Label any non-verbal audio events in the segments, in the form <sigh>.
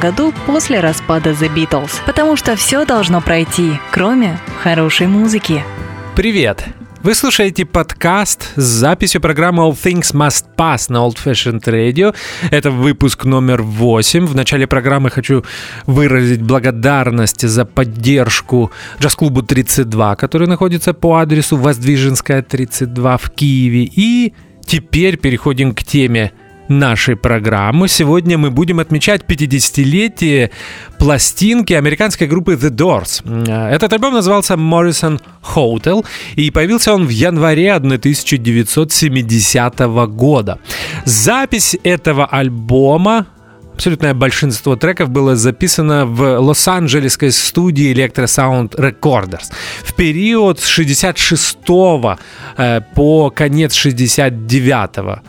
году после распада The Beatles. Потому что все должно пройти, кроме хорошей музыки. Привет! Вы слушаете подкаст с записью программы All Things Must Pass на Old Fashioned Radio. Это выпуск номер 8. В начале программы хочу выразить благодарность за поддержку джаз-клубу 32, который находится по адресу Воздвиженская 32 в Киеве. И теперь переходим к теме нашей программы. Сегодня мы будем отмечать 50-летие пластинки американской группы The Doors. Этот альбом назывался Morrison Hotel, и появился он в январе 1970 года. Запись этого альбома абсолютное большинство треков было записано в Лос-Анджелесской студии Electro Sound Recorders в период с 66 э, по конец 69 Э,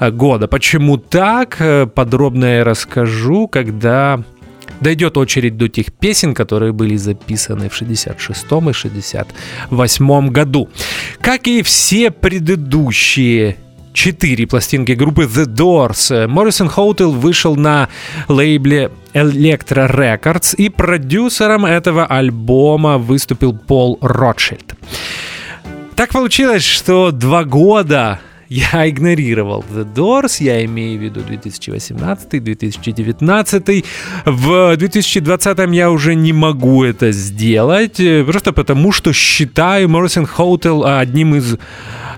года. Почему так? Э, подробно я расскажу, когда дойдет очередь до тех песен, которые были записаны в 66 и 68 году. Как и все предыдущие четыре пластинки группы The Doors. Моррисон Хоутел вышел на лейбле Electro Records, и продюсером этого альбома выступил Пол Ротшильд. Так получилось, что два года я <laughs> игнорировал The Doors, я имею в виду 2018-2019. В 2020 я уже не могу это сделать, э, просто потому что считаю Morrison Hotel одним из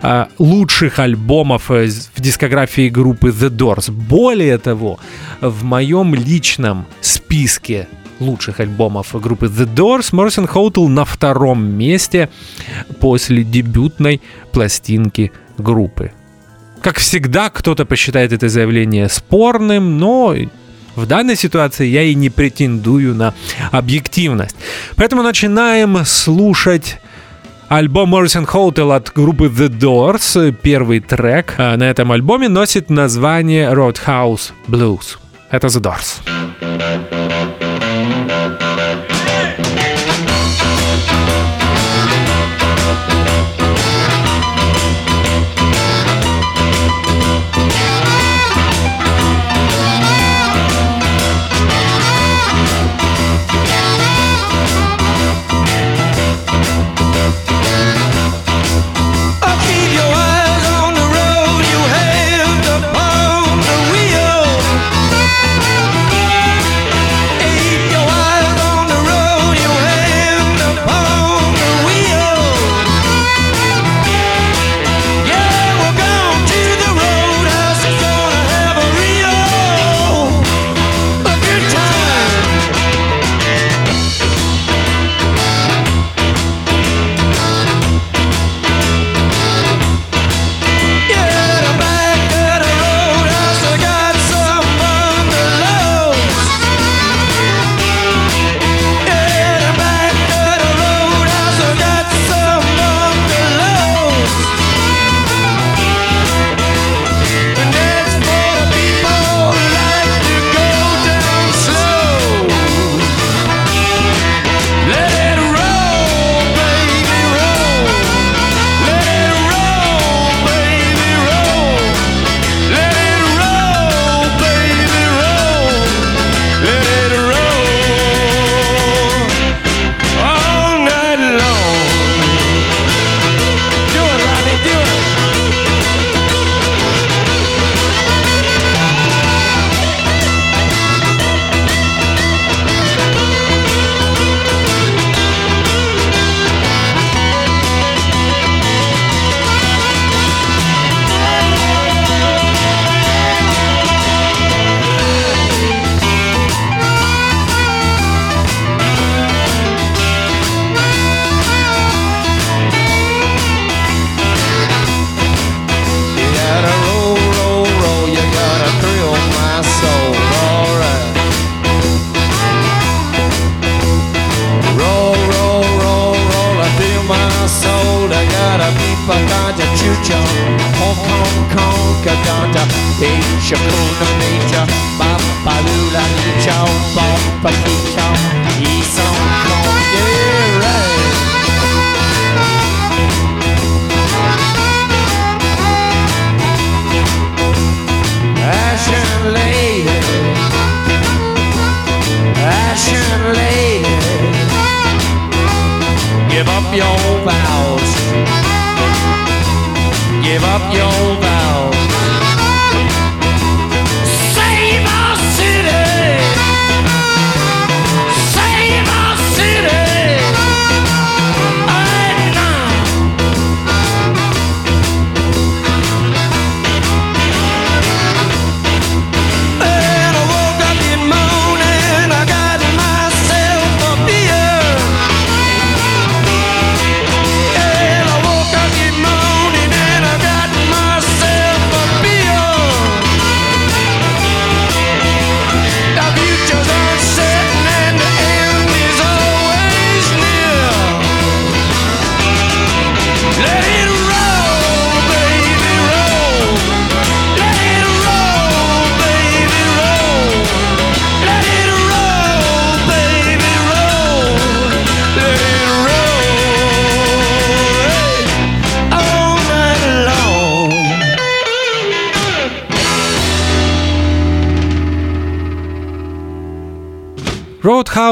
а, лучших альбомов э, в дискографии группы The Doors. Более того, в моем личном списке лучших альбомов группы The Doors Morrison Hotel на втором месте после дебютной пластинки группы. Как всегда, кто-то посчитает это заявление спорным, но в данной ситуации я и не претендую на объективность. Поэтому начинаем слушать Альбом Morrison Hotel от группы The Doors, первый трек на этом альбоме, носит название Roadhouse Blues. Это The Doors.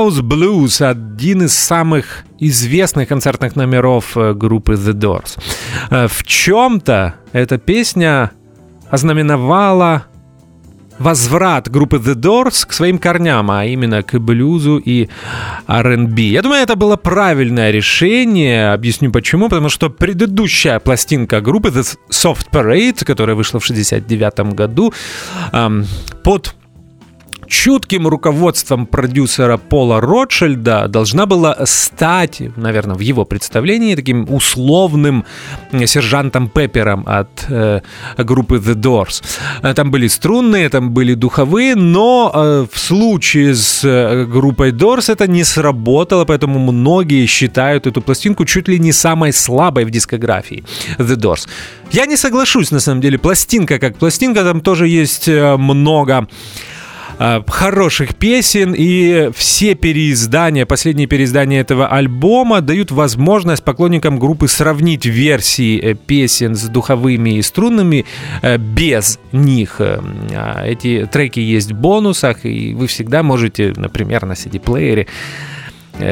Roadhouse Blues — один из самых известных концертных номеров э, группы The Doors. Э, В чем-то эта песня ознаменовала возврат группы The Doors к своим корням, а именно к блюзу и R&B. Я думаю, это было правильное решение. Объясню почему. Потому что предыдущая пластинка группы The Soft Parade, которая вышла в 69 году, эм, под чутким руководством продюсера Пола Ротшильда должна была стать, наверное, в его представлении таким условным сержантом Пеппером от э, группы The Doors. Э, Там были струнные, там были духовые, но э, в случае с э, группой Doors это не сработало, поэтому многие считают эту пластинку чуть ли не самой слабой в дискографии The Doors. Я не соглашусь, на самом деле. Пластинка как пластинка, там тоже есть э, много э, хороших песен, и все переиздания, последние переиздания этого альбома дают возможность поклонникам группы сравнить версии э, песен с духовыми и струнными э, без них. Э, а Эти треки есть в бонусах, и вы всегда можете, например, на CD-плеере э,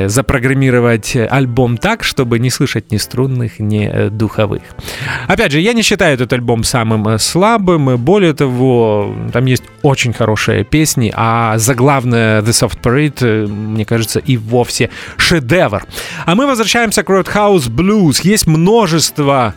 запрограммировать альбом так, чтобы не слышать ни струнных, ни э, духовых. Опять же, я не считаю этот альбом самым э, слабым. Более того, там есть очень хорошие песни, а заглавная The Soft Parade, э, мне кажется, и вовсе шедевр. А мы возвращаемся к Roadhouse Blues. Есть множество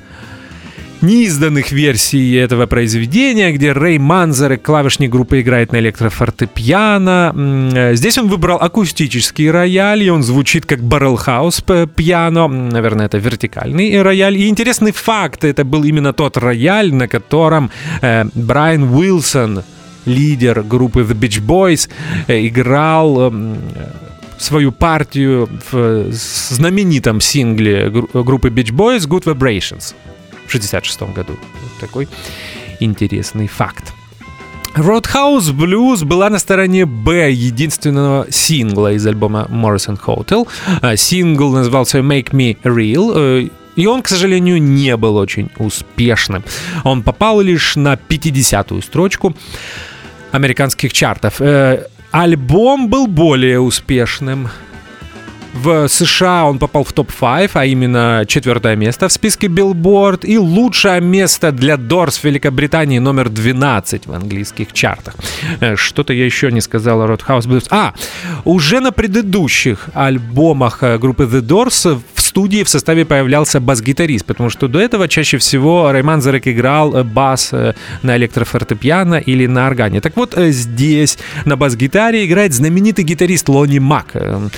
неизданных версий этого произведения, где Рэй Манзер, клавишник группы, играет на электрофортепиано. Э, Здесь он выбрал акустический рояль, и он звучит как баррелхаус пиано. Наверное, это вертикальный рояль. И интересный факт, это был именно тот рояль, на котором э, Брайан Уилсон, лидер группы The Beach Boys, э, играл свою партию в знаменитом сингле гру- группы Beach Boys Good Vibrations в 66 году. Вот такой интересный факт. Roadhouse Blues была на стороне Б единственного сингла из альбома Morrison Hotel. А, Сингл назывался Make Me Real. э, И он, к сожалению, не был очень успешным. Он попал лишь на 50-ю строчку американских чартов. Э, Альбом был более успешным. В США он попал в топ-5, а именно четвертое место в списке Billboard и лучшее место для Doors в Великобритании номер 12 в английских чартах. Э, Что-то я еще не сказал о Roadhouse Blues. А, уже на предыдущих альбомах э, группы The Doors в студии в составе появлялся бас-гитарист, потому что до этого чаще всего Райман Зарек играл э, бас на электрофортепиано или на органе. Так вот, здесь на бас-гитаре играет знаменитый гитарист Лони Мак. Э,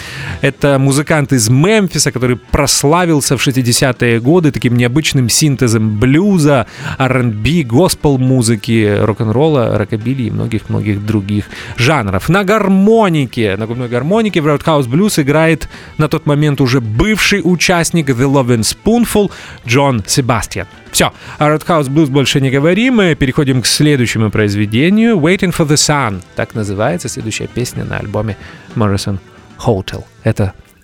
Это музыкант из Мемфиса, который прославился в 60-е годы таким необычным синтезом блюза, R&B, госпел-музыки, рок-н-ролла, рокобили и многих-многих других жанров. На гармонике, на губной гармонике в Roadhouse Blues играет на тот момент уже бывший участник The Loving Spoonful Джон Себастьян. Все, о Roadhouse Blues больше не говорим, мы переходим к следующему произведению Waiting for the Sun. Так называется следующая песня на альбоме Morrison Hotel. Это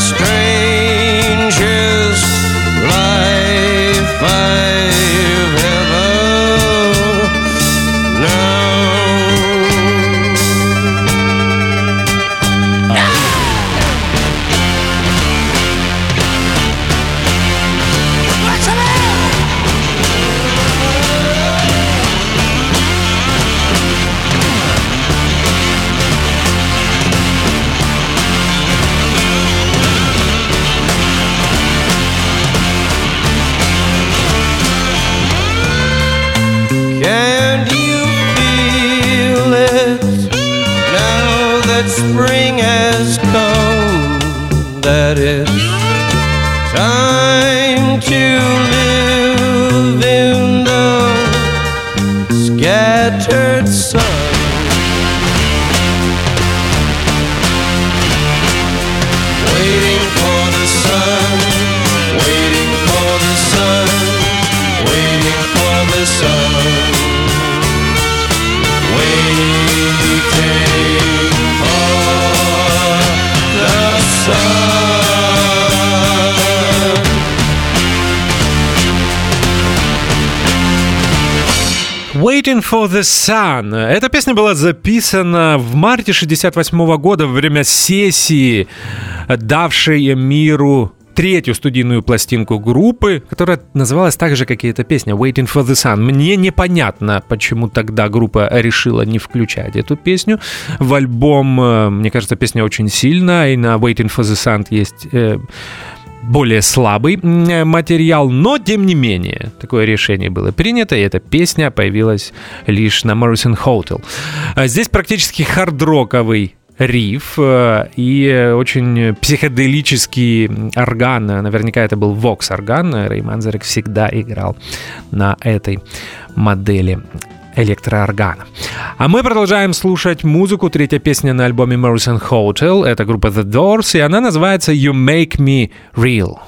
straight. For the Sun. Эта песня была записана в марте 68 года во время сессии, давшей миру третью студийную пластинку группы, которая называлась так же, как и эта песня Waiting for the Sun. Мне непонятно, почему тогда группа решила не включать эту песню в альбом. Мне кажется, песня очень сильная, и на Waiting for the Sun есть э, более слабый м, материал, но тем не менее такое решение было принято, и эта песня появилась лишь на Morrison Hotel. А Здесь практически хардроковый риф э, и очень психоделический орган. Наверняка это был Vox орган. Рэй Манзарек всегда играл на этой модели электрооргана. А мы продолжаем слушать музыку. Третья песня на альбоме Morrison Hotel. Это группа The Doors, и она называется You Make Me Real.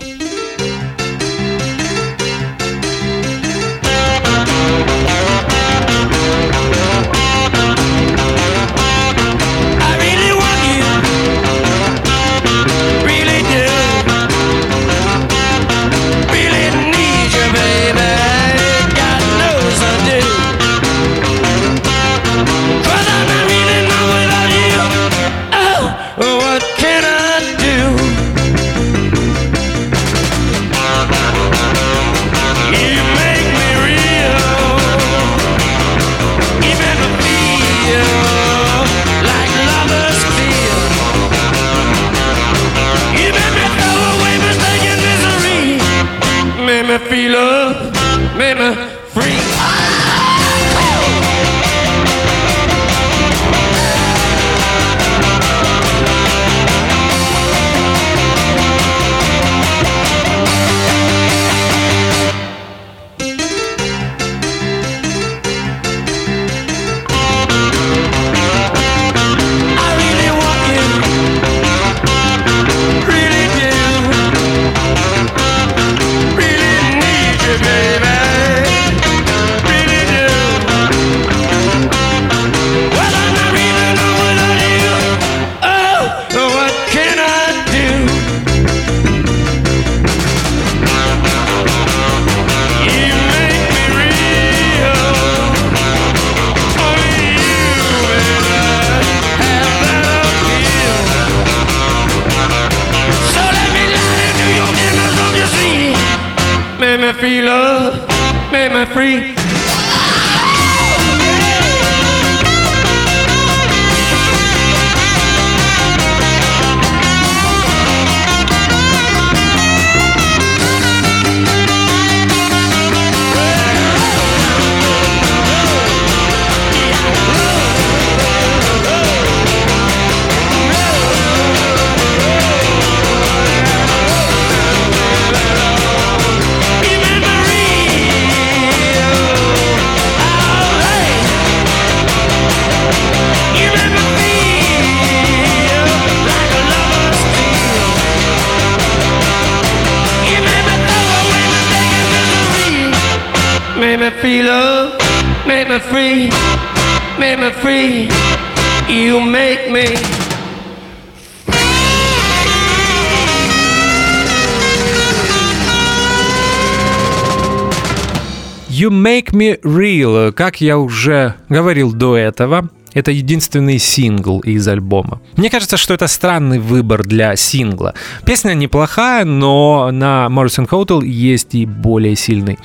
You Make Me Real, как я уже говорил до этого, это единственный сингл из альбома. Мне кажется, что это странный выбор для сингла. Песня неплохая, но на Morrison Hotel есть и более сильный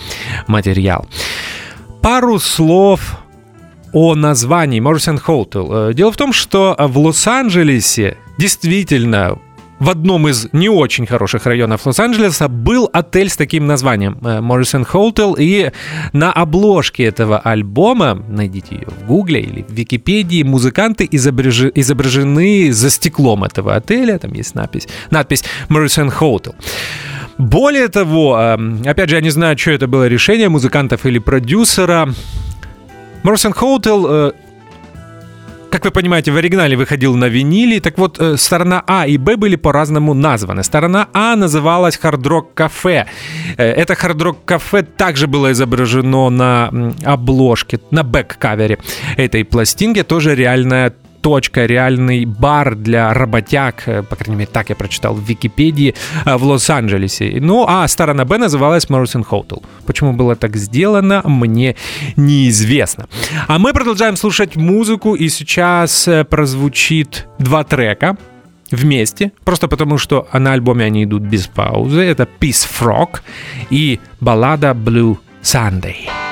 материал. Пару слов о названии Morrison Hotel. Э, Дело в том, что в Лос-Анджелесе действительно в одном из не очень хороших районов Лос-Анджелеса был отель с таким названием э, Morrison Hotel, и на обложке этого альбома, найдите ее в Гугле или в Википедии, музыканты изображи- изображены за стеклом этого отеля, там есть надпись, надпись Morrison Hotel. Более того, э, опять же, я не знаю, что это было решение музыкантов или продюсера. Morrison Hotel э, как вы понимаете, в оригинале выходил на виниле. Так вот, э, сторона А и Б были по-разному названы. Сторона А называлась Hard Rock Cafe. Э, Это Hard Rock Cafe также было изображено на обложке, на бэк-кавере этой пластинки. Тоже реальная точка, реальный бар для работяг, э, по крайней мере, так я прочитал в Википедии, э, в Лос-Анджелесе. Ну, а сторона Б называлась Morrison Hotel. Почему было так сделано, мне неизвестно. А мы продолжаем слушать музыку, и сейчас э, прозвучит два трека вместе, просто потому что на альбоме они идут без паузы. Это Peace Frog и баллада Blue Sunday.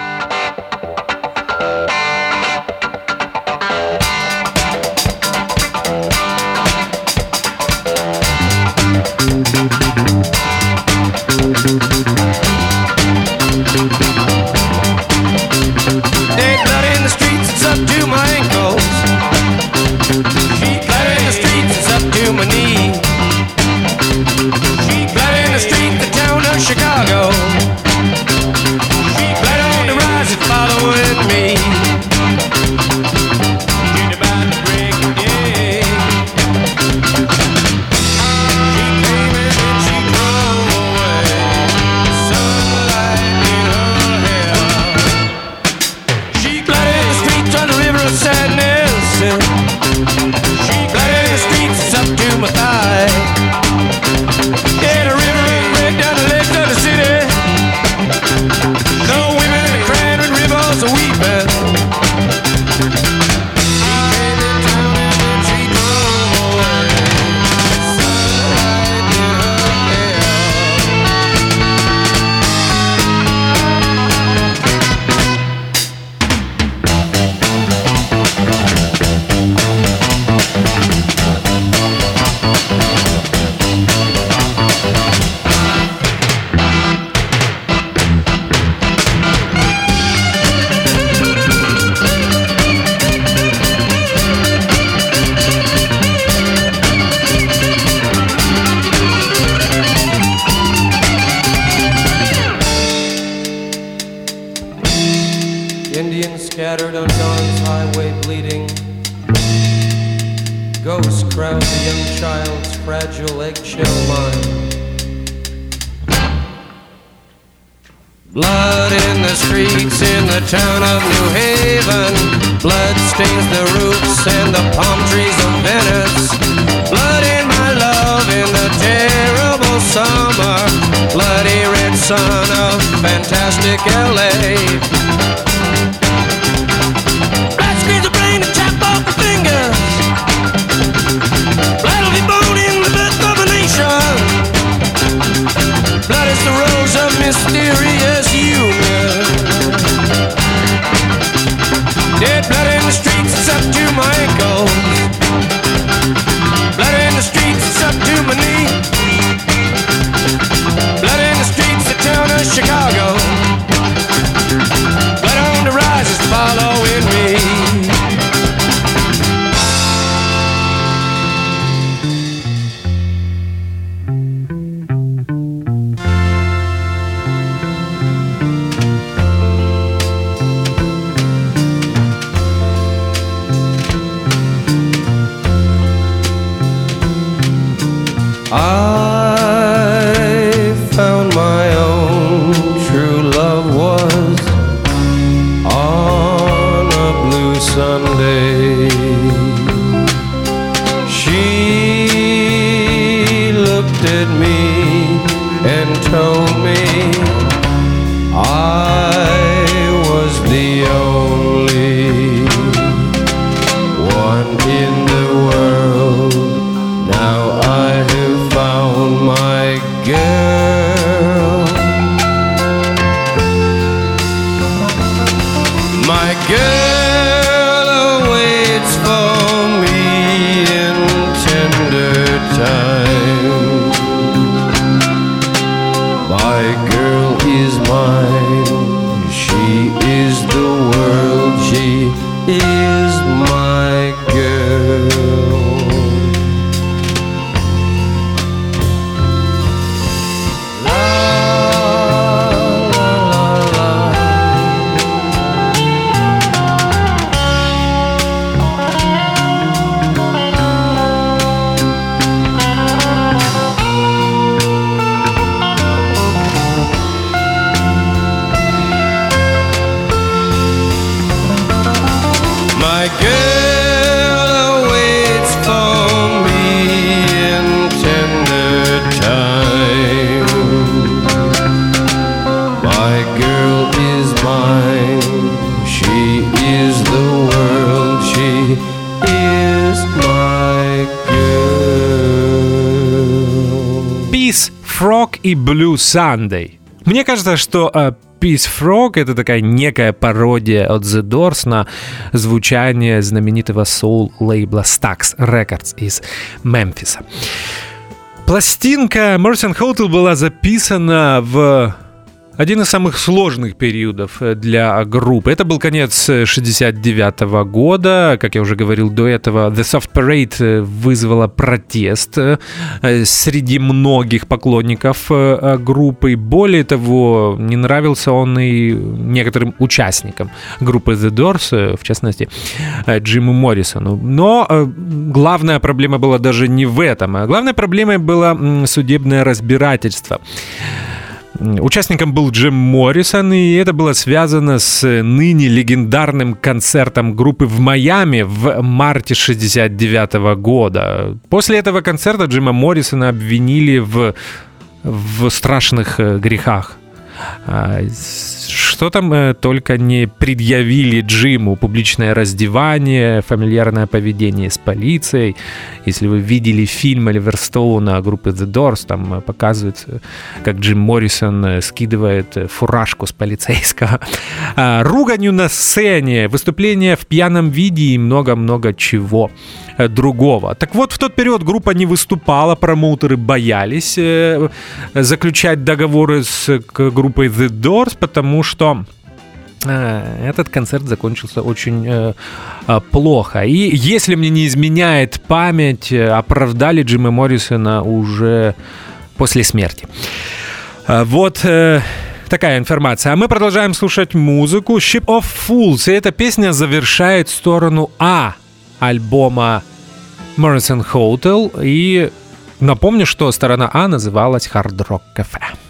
son of fantastic LA. My girl is mine. She is the world. She is. Blue Sunday. Мне кажется, что э, Peace Frog — это такая некая пародия от The Doors на звучание знаменитого соул-лейбла Stax Records из Мемфиса. Пластинка Merchant Hotel была записана в один из самых сложных периодов э, для группы. Это был конец 69 года. Как я уже говорил до этого, The Soft Parade э, вызвала протест э, среди многих поклонников группы. Более того, не нравился он и некоторым участникам группы The Doors, в частности, Джиму Моррисону. Но главная проблема была даже не в этом. А главной проблемой было судебное разбирательство. Участником был Джим Моррисон, и это было связано с ныне легендарным концертом группы в Майами в марте 69 года. После этого концерта Джима Моррисона обвинили в, в страшных э, грехах. Что там э, только не предъявили Джиму. Публичное раздевание, фамильярное поведение с полицией. Если вы видели фильм Оливер Стоуна группы The Doors, там э, показывается, как Джим Моррисон э, скидывает фуражку с полицейского. <laughs> А, руганью на сцене, выступление в пьяном виде и много-много чего другого. Так вот, в тот период группа не выступала, промоутеры боялись заключать договоры с группой The Doors, потому что э, этот концерт закончился очень э, э, плохо. И если мне не изменяет память, оправдали Джима Моррисона уже после смерти. Вот э, такая информация. А мы продолжаем слушать музыку Ship of Fools. И эта песня завершает сторону А альбома Morrison Hotel. И напомню, что сторона А называлась Hard Rock Cafe.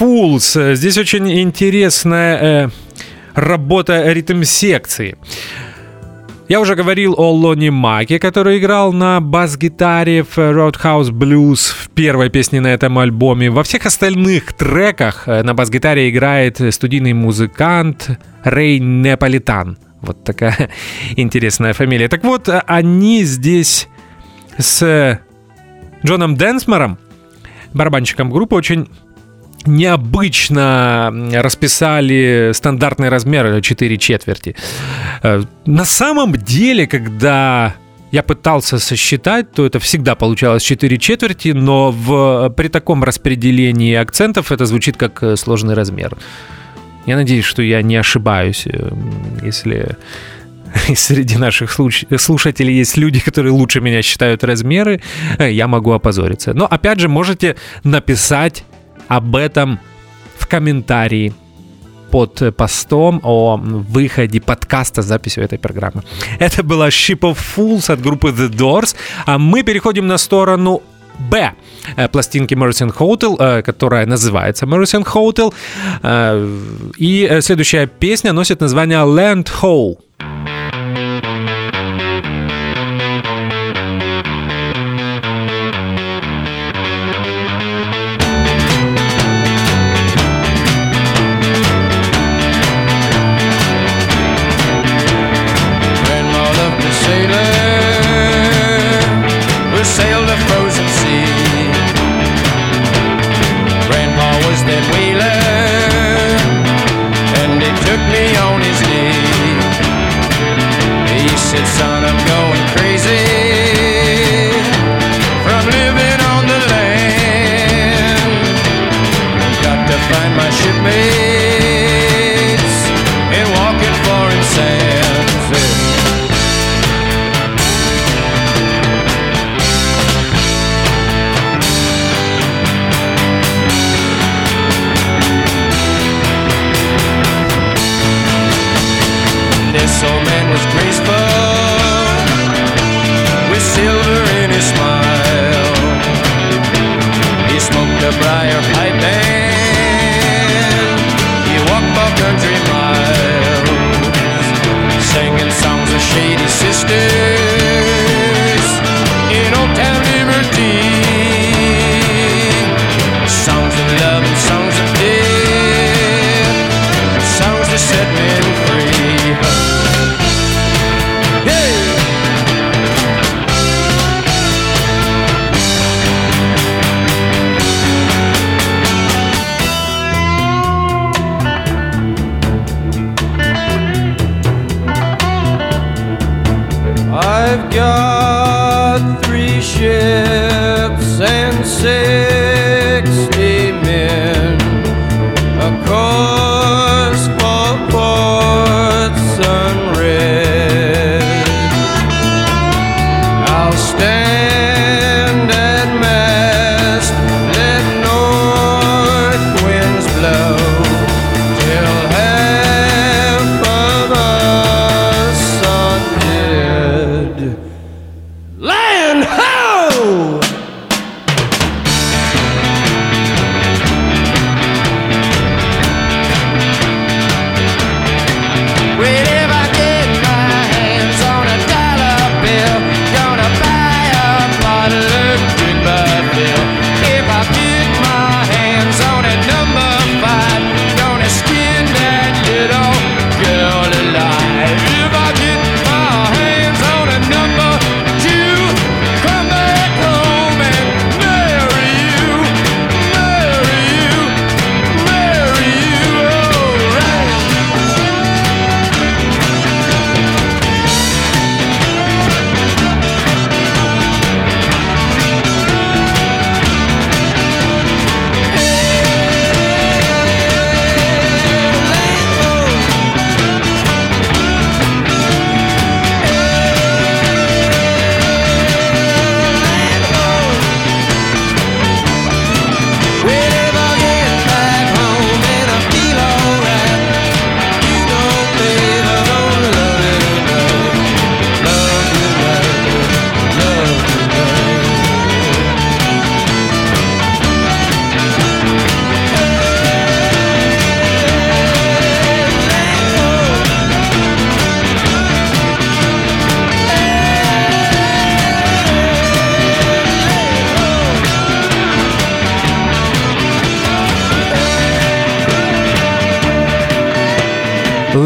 Fools. Здесь очень интересная э, работа ритм-секции. Я уже говорил о Лоне Маке, который играл на бас-гитаре в Roadhouse Blues в первой песне на этом альбоме. Во всех остальных треках э, на бас-гитаре играет студийный музыкант Рэй Неаполитан. Вот такая <laughs> интересная фамилия. Так вот, э, они здесь с Джоном Денсмором, барабанщиком группы, очень необычно расписали стандартный размер 4 четверти. Э, На самом деле, когда я пытался сосчитать, то это всегда получалось 4 четверти, но в, при таком распределении акцентов это звучит как э, сложный размер. Я надеюсь, что я не ошибаюсь, э, если <laughs> среди наших слуш- слушателей есть люди, которые лучше меня считают размеры, я могу опозориться. Но опять же, можете написать об этом в комментарии под постом о выходе подкаста с записью этой программы. Это была Ship of Fools от группы The Doors, а мы переходим на сторону Б э, пластинки Morrison Hotel, э, которая называется Morrison Hotel. Э, И следующая песня носит название Land Ho.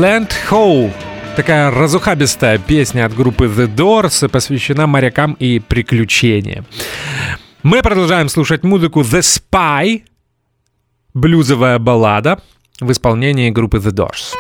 Land Ho. Такая разухабистая песня от группы The Doors посвящена морякам и приключениям. Мы продолжаем слушать музыку The Spy, блюзовая баллада в исполнении группы The Doors.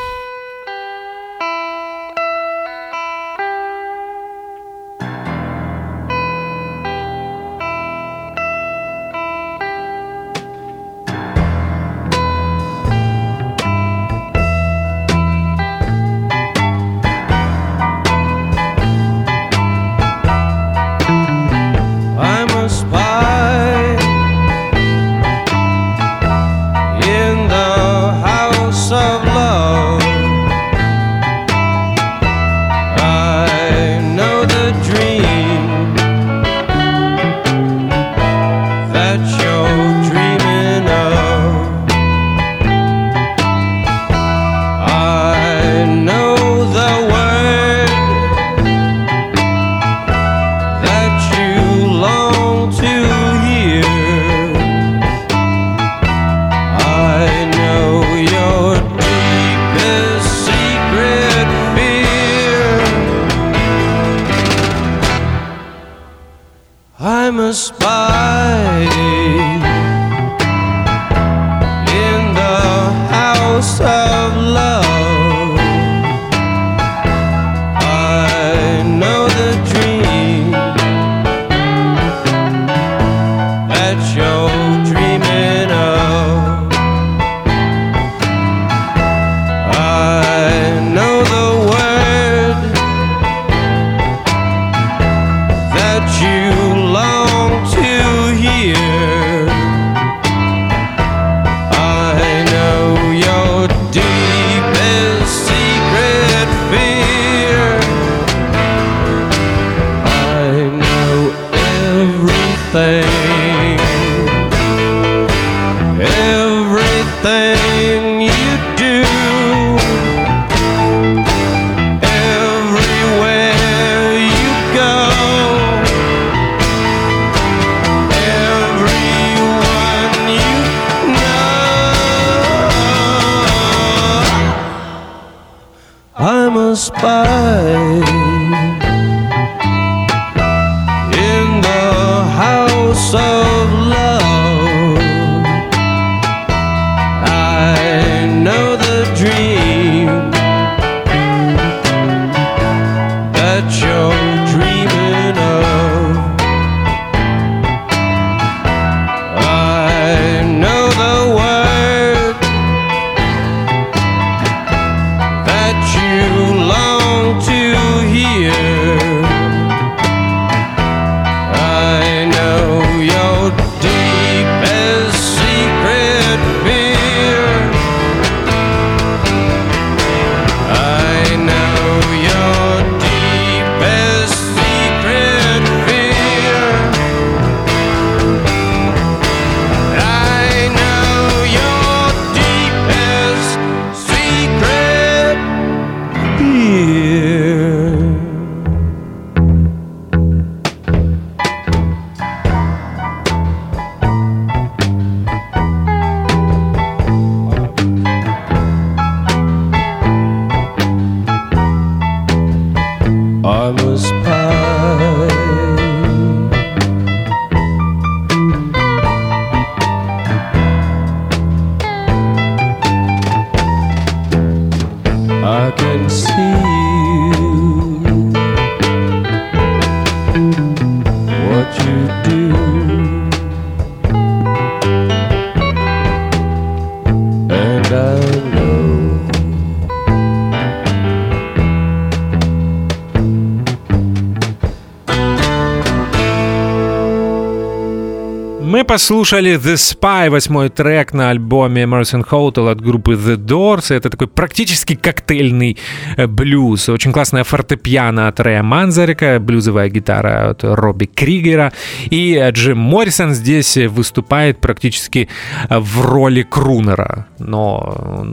Послушали The Spy, восьмой трек на альбоме Emerson Hotel от группы The Doors. Это такой практически коктейльный э, блюз. Очень классная фортепиано от Рэя Манзарика, блюзовая гитара от Робби Кригера. И э, Джим Моррисон здесь выступает практически э, в роли крунера. Но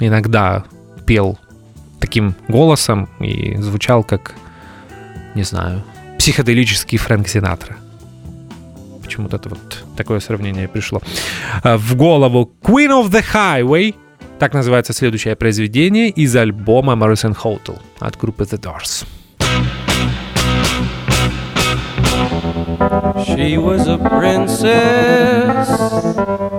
иногда пел таким голосом и звучал как, не знаю, психоделический Фрэнк Синатра. Почему-то это вот такое сравнение пришло. А, В голову Queen of the Highway Так называется следующее произведение из альбома Morrison Hotel от группы The Doors. She was a princess,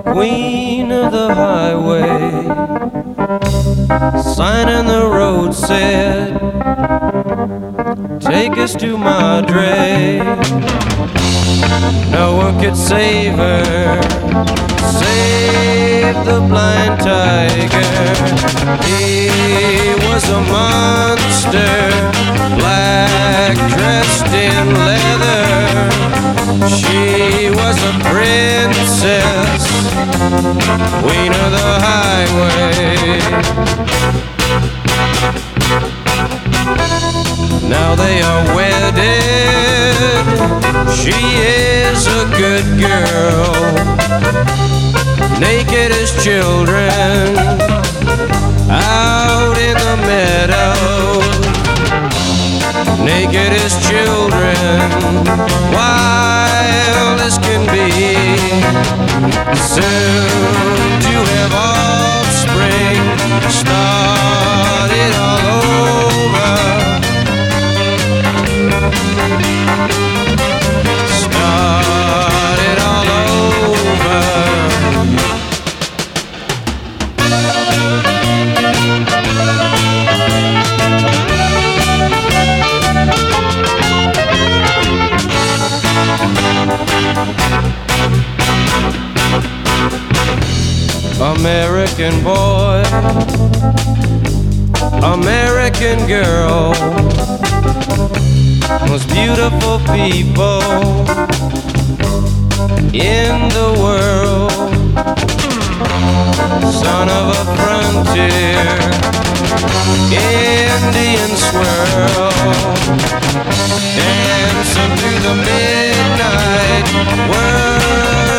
queen of the highway. Sign in the road said, Take us to Madre. No one could save her, save the blind tiger. He was a monster, black dressed in leather. She was a princess, queen of the highway. Now they are wedded. She is a good girl, naked as children, out in the meadow. Naked as children, wild as can be. Soon to have offspring, start it all over. American boy, American girl, most beautiful people in the world. Son of a frontier, Indian swirl, dancing through the midnight whirlpool.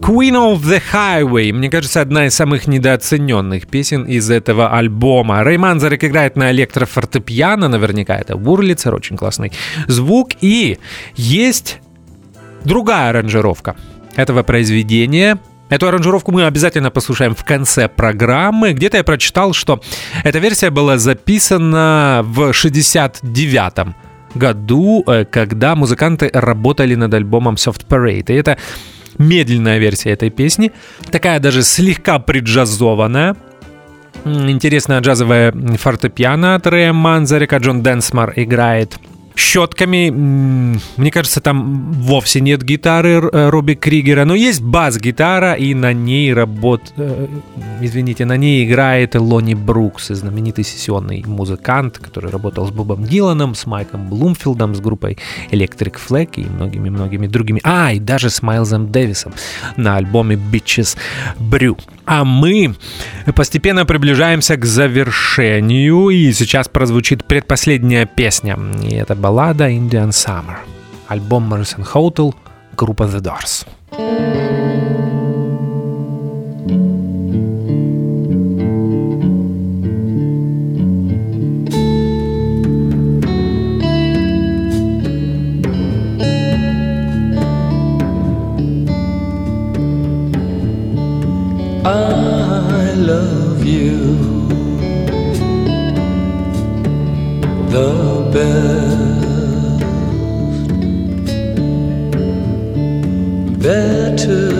Queen of the Highway. Мне кажется, одна из самых недооцененных песен из этого альбома. Рэй Манзарек играет на электрофортепиано, наверняка это Бурлицер, очень классный звук. И есть другая аранжировка этого произведения. Эту аранжировку мы обязательно послушаем в конце программы. Где-то я прочитал, что эта версия была записана в 69-м году, э, когда музыканты работали над альбомом Soft Parade. И это медленная версия этой песни, такая даже слегка приджазованная. Интересная джазовая фортепиано от Рэя Манзарика, Джон Денсмар играет щетками. Мне кажется, там вовсе нет гитары э, Робби Кригера, но есть бас-гитара, и на ней работ... э, Извините, на ней играет Лони Брукс, знаменитый сессионный музыкант, который работал с Бобом Диланом, с Майком Блумфилдом, с группой Electric Flag и многими-многими другими. А, и даже с Майлзом Дэвисом на альбоме Bitches Brew. А мы постепенно приближаемся к завершению, и сейчас прозвучит предпоследняя песня. И это баллада Indian Summer. Альбом Morrison Hotel, группа The Doors. I love you Better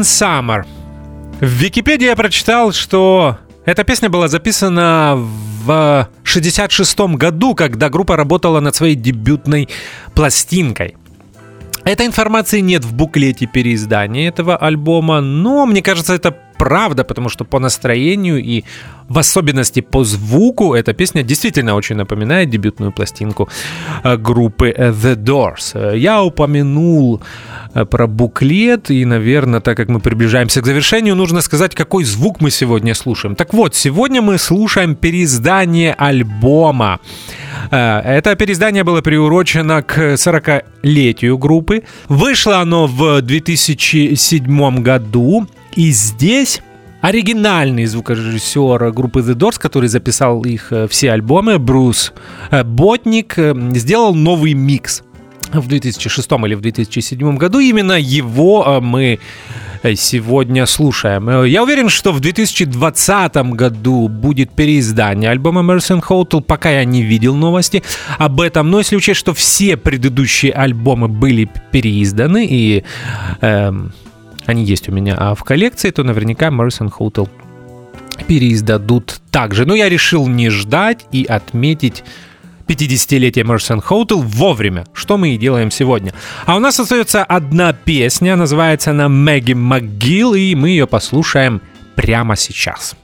Indian Summer. В Википедии я прочитал, что эта песня была записана в 66 году, когда группа работала над своей дебютной пластинкой. Этой информации нет в буклете переиздания этого альбома, но мне кажется, это правда, потому что по настроению и в особенности по звуку эта песня действительно очень напоминает дебютную пластинку э, группы э, The Doors. Я упомянул э, про буклет, и, наверное, так как мы приближаемся к завершению, нужно сказать, какой звук мы сегодня слушаем. Так вот, сегодня мы слушаем переиздание альбома. Это переиздание было приурочено к 40-летию группы. Вышло оно в 2007 году. И здесь оригинальный звукорежиссер группы The Doors, который записал их э, все альбомы, Брус э, Ботник, э, сделал новый микс в 2006 или в 2007 году. Именно его мы сегодня слушаем. Я уверен, что в 2020 году будет переиздание альбома Mercy Hotel. Пока я не видел новости об этом. Но если учесть, что все предыдущие альбомы были переизданы и эм, они есть у меня а в коллекции, то наверняка Morrison Hotel переиздадут также. Но я решил не ждать и отметить 50-летие Morrison Hotel вовремя, что мы и делаем сегодня. А у нас остается одна песня, называется она Мэгги МcGill, и мы ее послушаем прямо сейчас.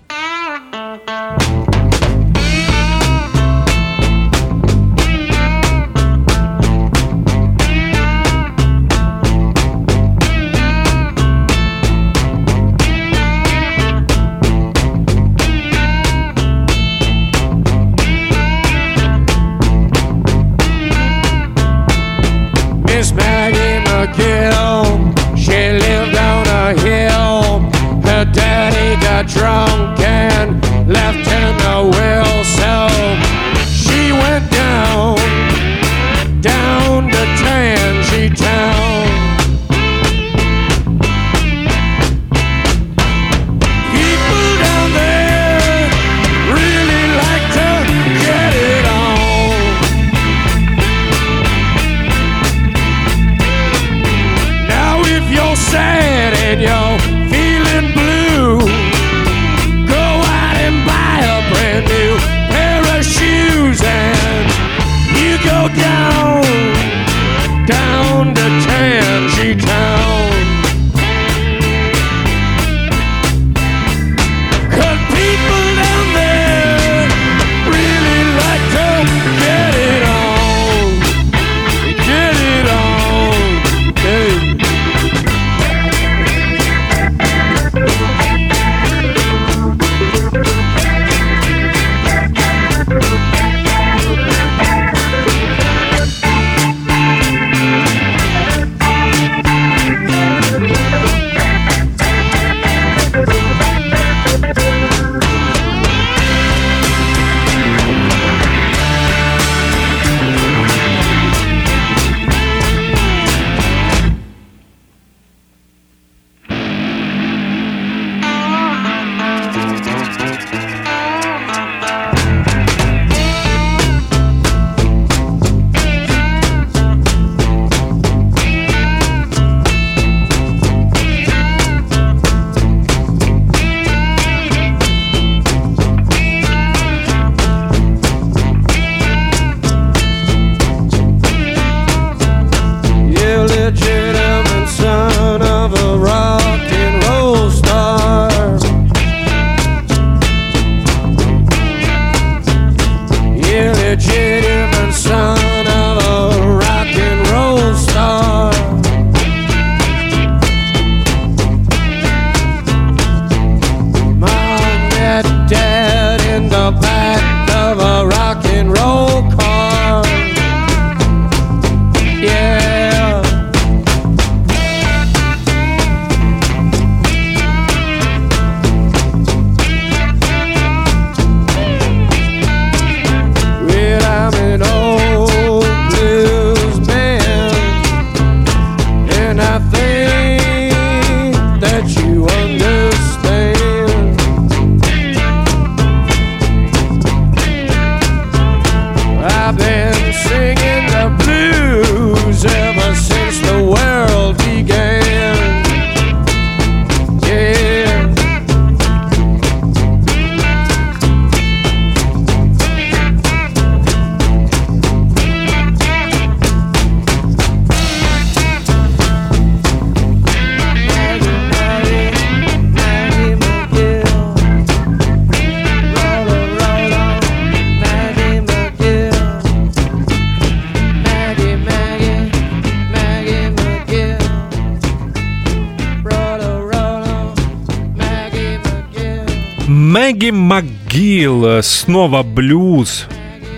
Снова блюз.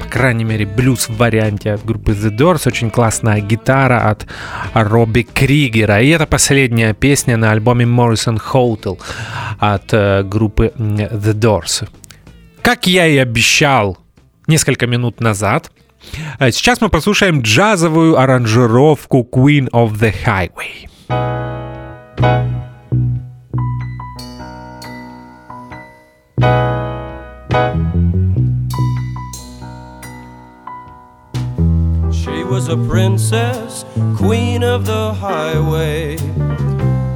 По крайней мере, блюз в варианте от группы The Doors. Очень классная гитара от Робби Кригера. И это последняя песня на альбоме Morrison Hotel от э, группы The Doors. Как я и обещал несколько минут назад, э, сейчас мы послушаем джазовую аранжировку Queen of the Highway. She was a princess, queen of the highway.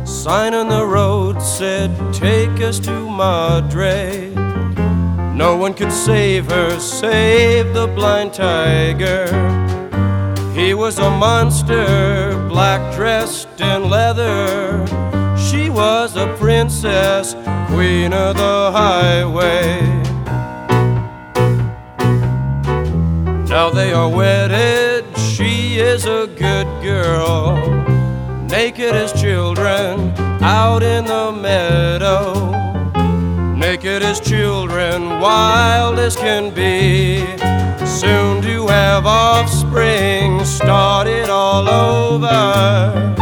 Sign on the road said, Take us to Madre. No one could save her, save the blind tiger. He was a monster, black dressed in leather. She was a princess, queen of the highway. Now they are wedded, is a good girl. Naked as children out in the meadow. Naked as children, wild as can be. Soon to have offspring, start it all over.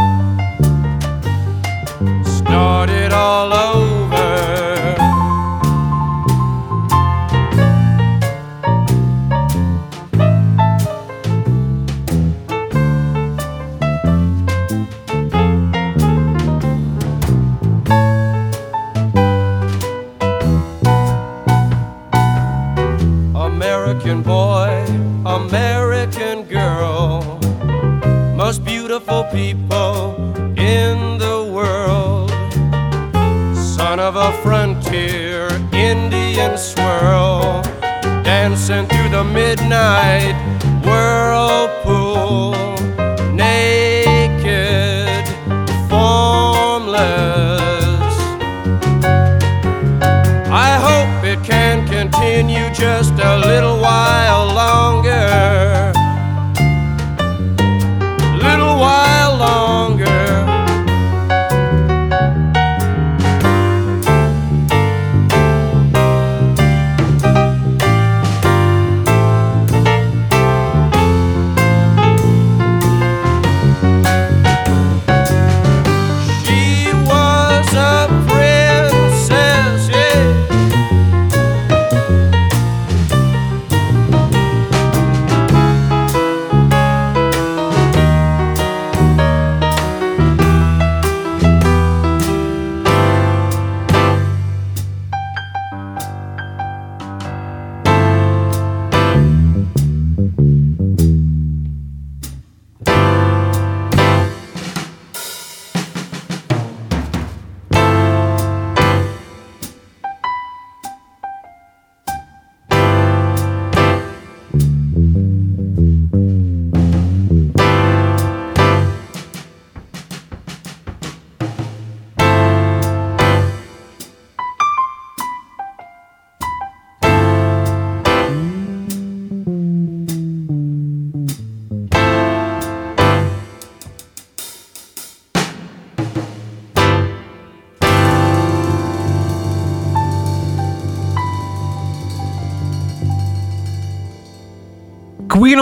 People in the world. Son of a frontier Indian swirl, dancing through the midnight whirlpool,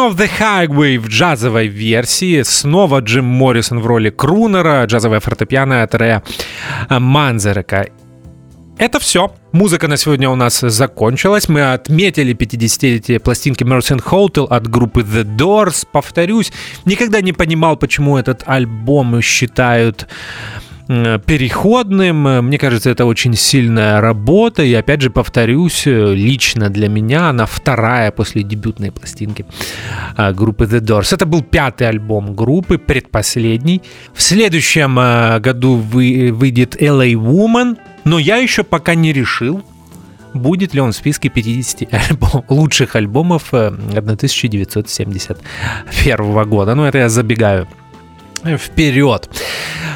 of the Highway в джазовой версии. Снова Джим Моррисон в роли крунера, джазовая фортепиано от Рэя Манзерека. Это все. Музыка на сегодня у нас закончилась. Мы отметили 50-летие пластинки Mercy Hotel от группы The Doors. Повторюсь, никогда не понимал, почему этот альбом считают переходным. Мне кажется, это очень сильная работа. И опять же, повторюсь, э, лично для меня она вторая после дебютной пластинки э, группы The Doors. Это был пятый альбом группы, предпоследний. В следующем э, году вы- выйдет LA Woman. Но я еще пока не решил, будет ли он в списке 50 альбом, лучших альбомов э, 1971 года. Ну, это я забегаю вперед.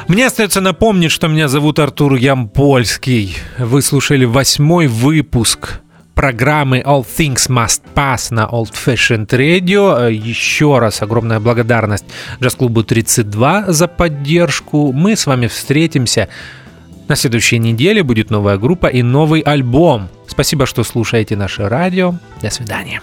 Мне остается напомнить, что меня зовут Артур Ямпольский. Вы слушали восьмой выпуск программы All Things Must Pass на Old Fashioned Radio. Еще раз огромная благодарность Джаз-клубу 32 за поддержку. Мы с вами встретимся на следующей неделе. Будет новая группа и новый альбом. Спасибо, что слушаете наше радио. До свидания.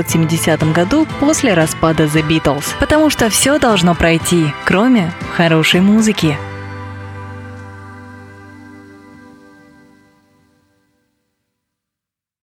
1970 году после распада The Beatles. Потому что все должно пройти, кроме хорошей музыки.